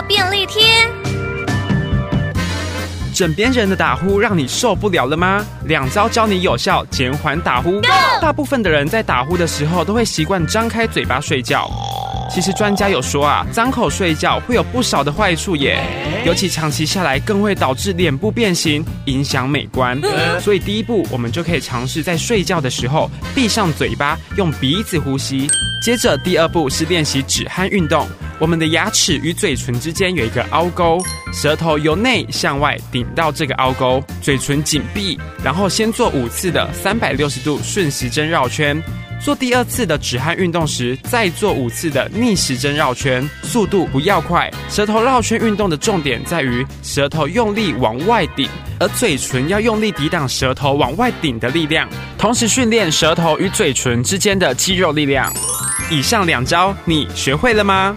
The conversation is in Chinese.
乐便利贴。枕边人的打呼让你受不了了吗？两招教你有效减缓打呼。大部分的人在打呼的时候都会习惯张开嘴巴睡觉。其实专家有说啊，张口睡觉会有不少的坏处耶，尤其长期下来更会导致脸部变形，影响美观。所以第一步，我们就可以尝试在睡觉的时候闭上嘴巴，用鼻子呼吸。接着第二步是练习止鼾运动。我们的牙齿与嘴唇之间有一个凹沟，舌头由内向外顶到这个凹沟，嘴唇紧闭，然后先做五次的三百六十度顺时针绕圈。做第二次的止汗运动时，再做五次的逆时针绕圈，速度不要快。舌头绕圈运动的重点在于舌头用力往外顶，而嘴唇要用力抵挡舌头往外顶的力量，同时训练舌头与嘴唇之间的肌肉力量。以上两招你学会了吗？